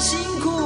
辛苦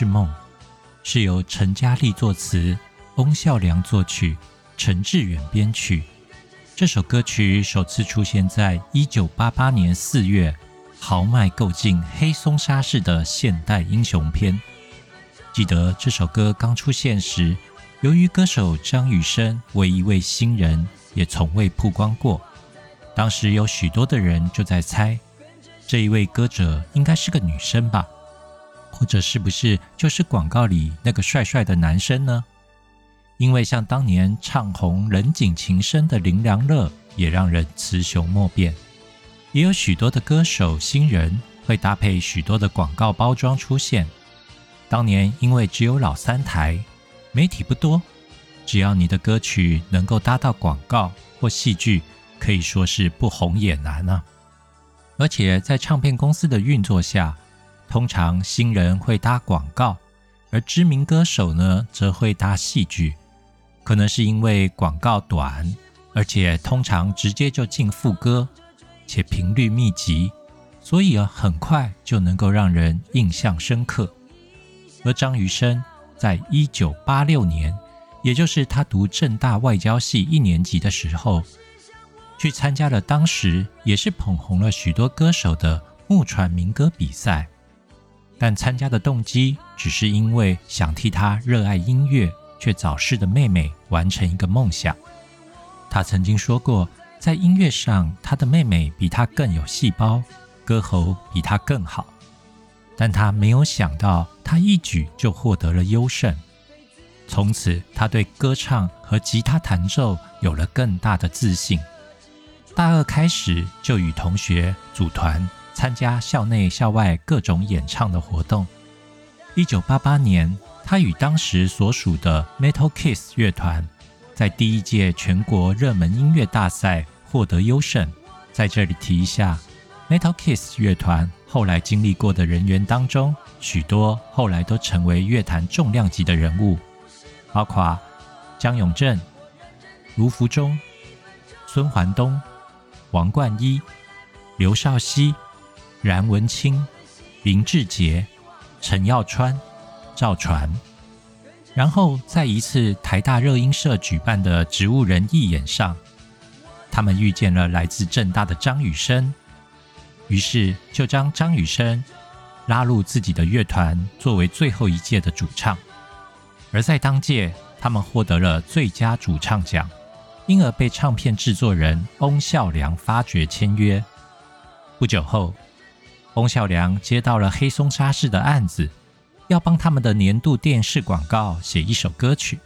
是梦，是由陈嘉丽作词，翁孝良作曲，陈志远编曲。这首歌曲首次出现在一九八八年四月，豪迈购进黑松沙士的现代英雄篇。记得这首歌刚出现时，由于歌手张雨生为一位新人，也从未曝光过。当时有许多的人就在猜，这一位歌者应该是个女生吧，或者是不是就是广告里那个帅帅的男生呢？因为像当年唱红人景情深的林良乐，也让人雌雄莫辨。也有许多的歌手新人会搭配许多的广告包装出现。当年因为只有老三台，媒体不多，只要你的歌曲能够搭到广告或戏剧，可以说是不红也难啊。而且在唱片公司的运作下，通常新人会搭广告，而知名歌手呢则会搭戏剧。可能是因为广告短，而且通常直接就进副歌，且频率密集，所以啊很快就能够让人印象深刻。而张雨生在一九八六年，也就是他读正大外交系一年级的时候，去参加了当时也是捧红了许多歌手的木船民歌比赛，但参加的动机只是因为想替他热爱音乐却早逝的妹妹完成一个梦想。他曾经说过，在音乐上，他的妹妹比他更有细胞，歌喉比他更好。但他没有想到，他一举就获得了优胜。从此，他对歌唱和吉他弹奏有了更大的自信。大二开始就与同学组团参加校内校外各种演唱的活动。一九八八年，他与当时所属的 Metal Kiss 乐团在第一届全国热门音乐大赛获得优胜。在这里提一下，Metal Kiss 乐团后来经历过的人员当中，许多后来都成为乐坛重量级的人物，包括江永正、卢福忠、孙环东、王冠一、刘少熙、冉文清、林志杰、陈耀川、赵传。然后在一次台大热音社举办的植物人义演上，他们遇见了来自正大的张雨生，于是就将张雨生拉入自己的乐团，作为最后一届的主唱。而在当届，他们获得了最佳主唱奖，因而被唱片制作人翁孝良发掘签约。不久后，翁孝良接到了黑松沙士的案子。要帮他们的年度电视广告写一首歌曲，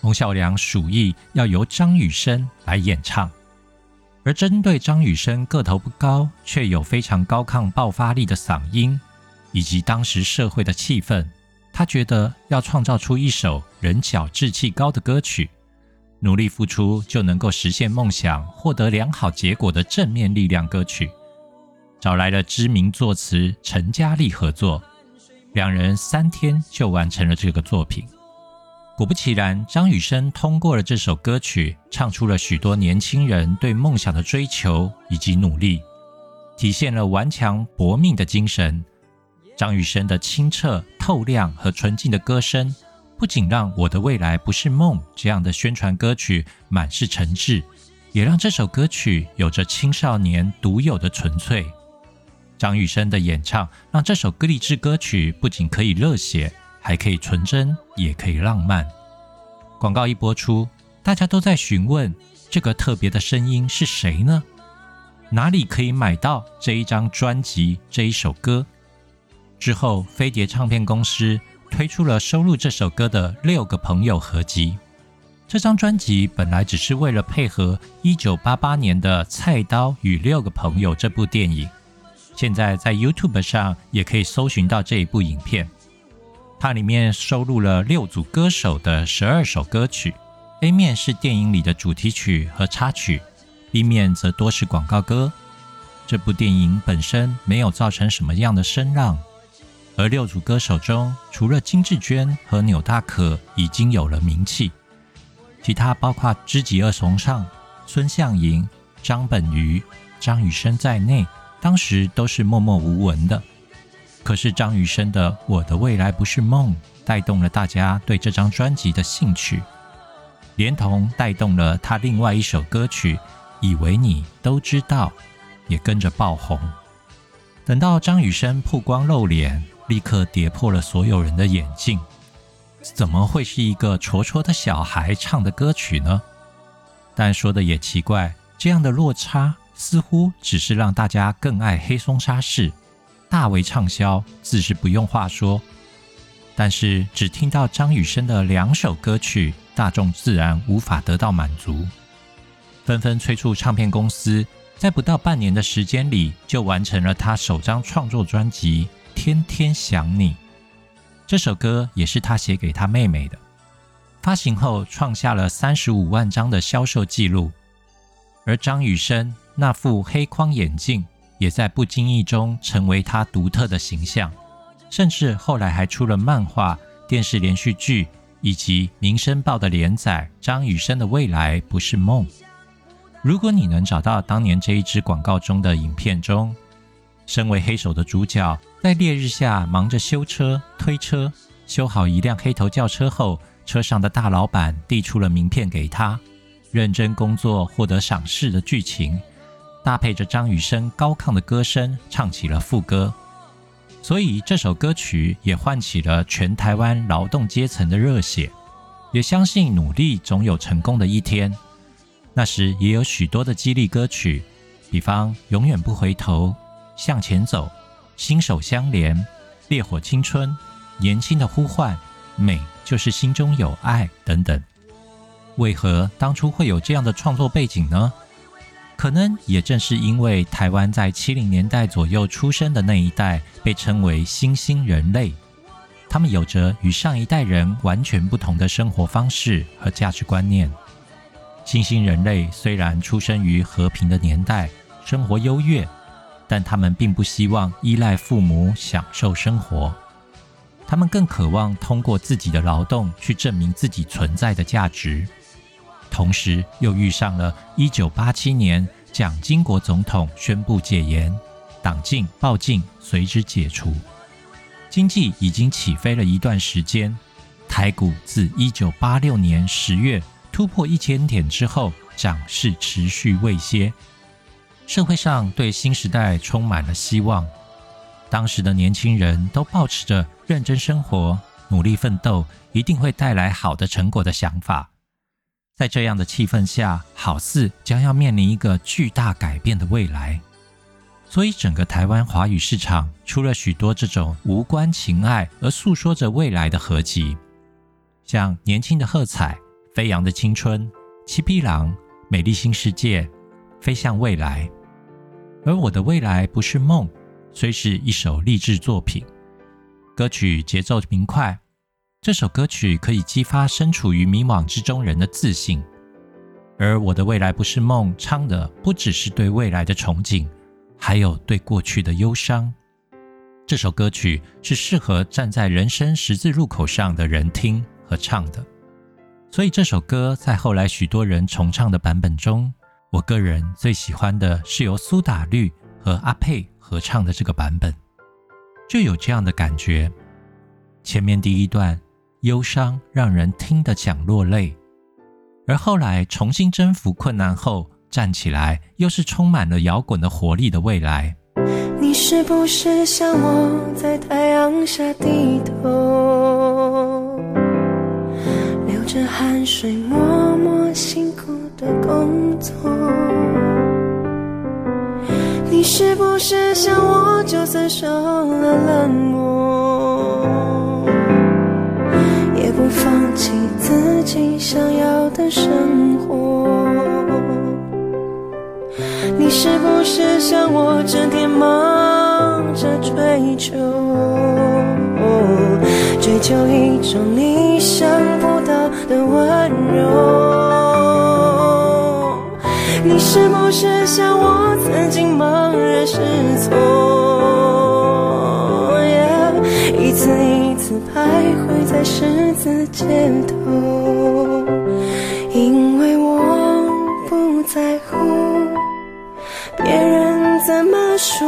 翁孝良属意要由张雨生来演唱，而针对张雨生个头不高却有非常高亢爆发力的嗓音，以及当时社会的气氛，他觉得要创造出一首人小志气高的歌曲，努力付出就能够实现梦想、获得良好结果的正面力量歌曲，找来了知名作词陈嘉丽合作。两人三天就完成了这个作品。果不其然，张雨生通过了这首歌曲，唱出了许多年轻人对梦想的追求以及努力，体现了顽强搏命的精神。张雨生的清澈透亮和纯净的歌声，不仅让我的未来不是梦这样的宣传歌曲满是诚挚，也让这首歌曲有着青少年独有的纯粹。张雨生的演唱，让这首歌励志歌曲不仅可以热血。还可以纯真，也可以浪漫。广告一播出，大家都在询问这个特别的声音是谁呢？哪里可以买到这一张专辑、这一首歌？之后，飞碟唱片公司推出了收录这首歌的六个朋友合集。这张专辑本来只是为了配合1988年的《菜刀与六个朋友》这部电影，现在在 YouTube 上也可以搜寻到这一部影片。它里面收录了六组歌手的十二首歌曲，A 面是电影里的主题曲和插曲，B 面则多是广告歌。这部电影本身没有造成什么样的声浪，而六组歌手中，除了金志娟和钮大可已经有了名气，其他包括知己二重唱、孙向莹、张本鱼、张雨生在内，当时都是默默无闻的。可是张雨生的《我的未来不是梦》带动了大家对这张专辑的兴趣，连同带动了他另外一首歌曲《以为你都知道》也跟着爆红。等到张雨生曝光露脸，立刻跌破了所有人的眼镜。怎么会是一个戳戳的小孩唱的歌曲呢？但说的也奇怪，这样的落差似乎只是让大家更爱黑松沙士。大为畅销，自是不用话说。但是只听到张雨生的两首歌曲，大众自然无法得到满足，纷纷催促唱片公司，在不到半年的时间里，就完成了他首张创作专辑《天天想你》。这首歌也是他写给他妹妹的，发行后创下了三十五万张的销售记录。而张雨生那副黑框眼镜。也在不经意中成为他独特的形象，甚至后来还出了漫画、电视连续剧以及《民生报》的连载。张雨生的未来不是梦。如果你能找到当年这一支广告中的影片中，身为黑手的主角在烈日下忙着修车、推车，修好一辆黑头轿车后，车上的大老板递出了名片给他，认真工作获得赏识的剧情。搭配着张雨生高亢的歌声，唱起了副歌，所以这首歌曲也唤起了全台湾劳动阶层的热血，也相信努力总有成功的一天。那时也有许多的激励歌曲，比方《永远不回头》《向前走》《心手相连》《烈火青春》《年轻的呼唤》《美就是心中有爱》等等。为何当初会有这样的创作背景呢？可能也正是因为台湾在七零年代左右出生的那一代被称为新兴人类，他们有着与上一代人完全不同的生活方式和价值观念。新兴人类虽然出生于和平的年代，生活优越，但他们并不希望依赖父母享受生活，他们更渴望通过自己的劳动去证明自己存在的价值。同时，又遇上了一九八七年蒋经国总统宣布戒严，党禁报禁随之解除，经济已经起飞了一段时间。台股自一九八六年十月突破一千点之后，涨势持续未歇，社会上对新时代充满了希望。当时的年轻人都保持着认真生活、努力奋斗，一定会带来好的成果的想法。在这样的气氛下，好似将要面临一个巨大改变的未来。所以，整个台湾华语市场出了许多这种无关情爱而诉说着未来的合集，像《年轻的喝彩》《飞扬的青春》《七匹狼》《美丽新世界》《飞向未来》。而我的未来不是梦，虽是一首励志作品，歌曲节奏明快。这首歌曲可以激发身处于迷惘之中人的自信，而我的未来不是梦，唱的不只是对未来的憧憬，还有对过去的忧伤。这首歌曲是适合站在人生十字路口上的人听和唱的。所以这首歌在后来许多人重唱的版本中，我个人最喜欢的是由苏打绿和阿佩合唱的这个版本，就有这样的感觉。前面第一段忧伤让人听得想落泪，而后来重新征服困难后站起来，又是充满了摇滚的活力的未来。你是不是像我在太阳下低头，流着汗水默默辛苦的工作？你是不是像我，就算受了冷漠，起自己想要的生活？你是不是像我整天忙着追求，追求一种你想不到的温柔？你是不是像我曾经茫然失措，一次一次徘徊在十字街头？因为我不在乎。别人怎么说，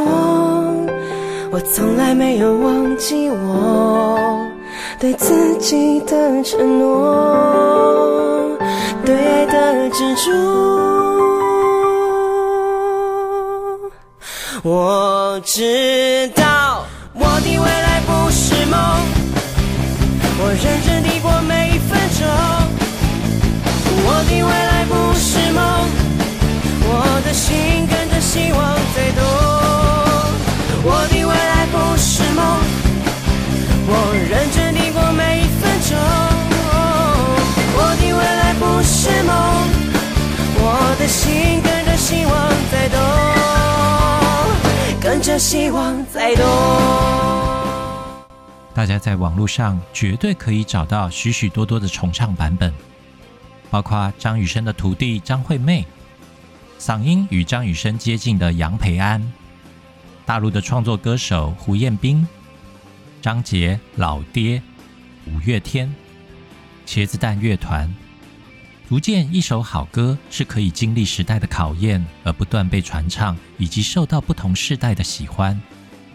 我从来没有忘记我对自己的承诺，对爱的执着。我知道我的未来不是梦，我认真地过每一分钟。我的未来不是梦，我的心跟着。希望在动，我的未来不是梦，我认真地过每一分钟。我的未来不是梦，我的心跟着希望在动，跟着希望在动。大家在网络上绝对可以找到许许多多的重唱版本，包括张雨生的徒弟张惠妹。嗓音与张雨生接近的杨培安，大陆的创作歌手胡彦斌、张杰、老爹、五月天、茄子蛋乐团，逐渐一首好歌是可以经历时代的考验而不断被传唱，以及受到不同世代的喜欢，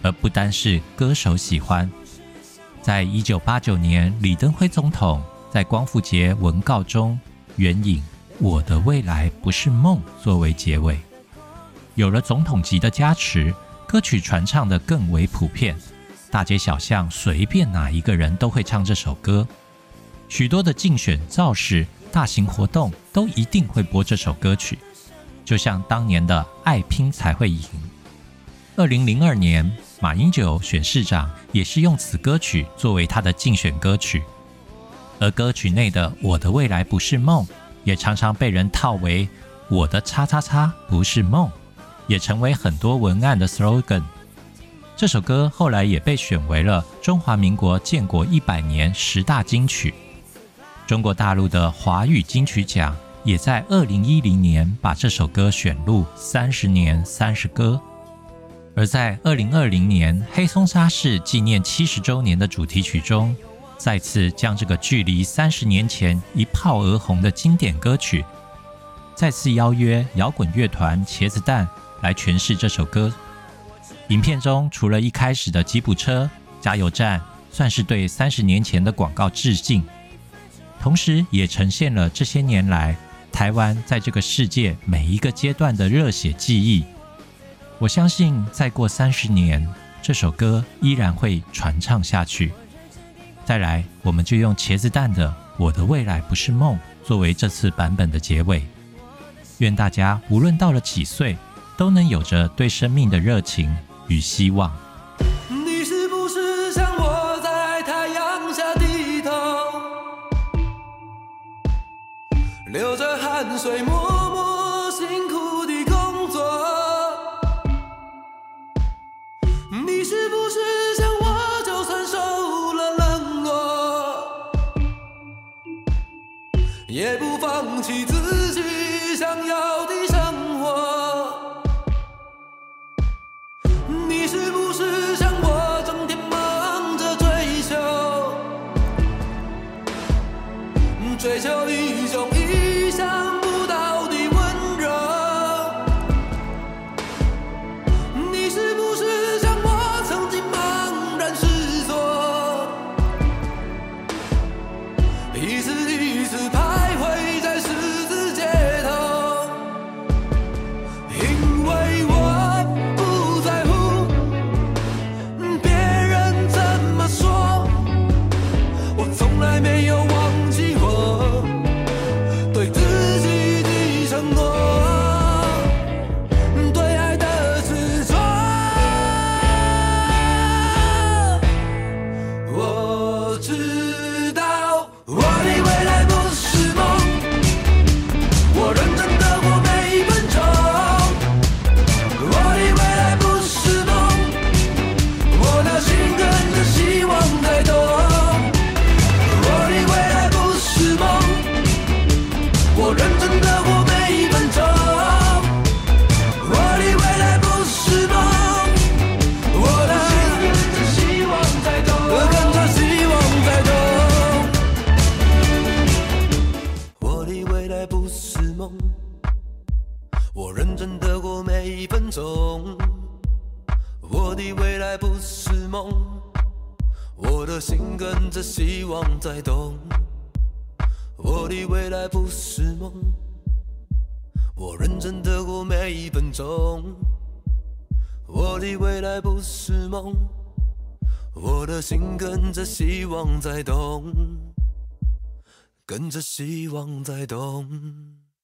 而不单是歌手喜欢。在一九八九年，李登辉总统在光复节文告中援引。我的未来不是梦，作为结尾，有了总统级的加持，歌曲传唱的更为普遍，大街小巷随便哪一个人都会唱这首歌，许多的竞选造势、大型活动都一定会播这首歌曲，就像当年的爱拼才会赢。二零零二年，马英九选市长也是用此歌曲作为他的竞选歌曲，而歌曲内的我的未来不是梦。也常常被人套为“我的叉叉叉不是梦”，也成为很多文案的 slogan。这首歌后来也被选为了中华民国建国一百年十大金曲。中国大陆的华语金曲奖也在二零一零年把这首歌选入三十年三十歌。而在二零二零年黑松沙士纪念七十周年的主题曲中。再次将这个距离三十年前一炮而红的经典歌曲，再次邀约摇滚乐团茄子蛋来诠释这首歌。影片中除了一开始的吉普车、加油站，算是对三十年前的广告致敬，同时也呈现了这些年来台湾在这个世界每一个阶段的热血记忆。我相信再过三十年，这首歌依然会传唱下去。再来，我们就用茄子蛋的《我的未来不是梦》作为这次版本的结尾。愿大家无论到了几岁，都能有着对生命的热情与希望。你是不是像我在太阳下低头，流着汗水默是不是像我，就算受了冷落？也不放弃自己想要 What 不是梦我认真的过每一分钟。我的未来不是梦，我的心跟着希望在动。我的未来不是梦，我认真的过每一分钟。我的未来不是梦，我的心跟着希望在动，跟着希望在动。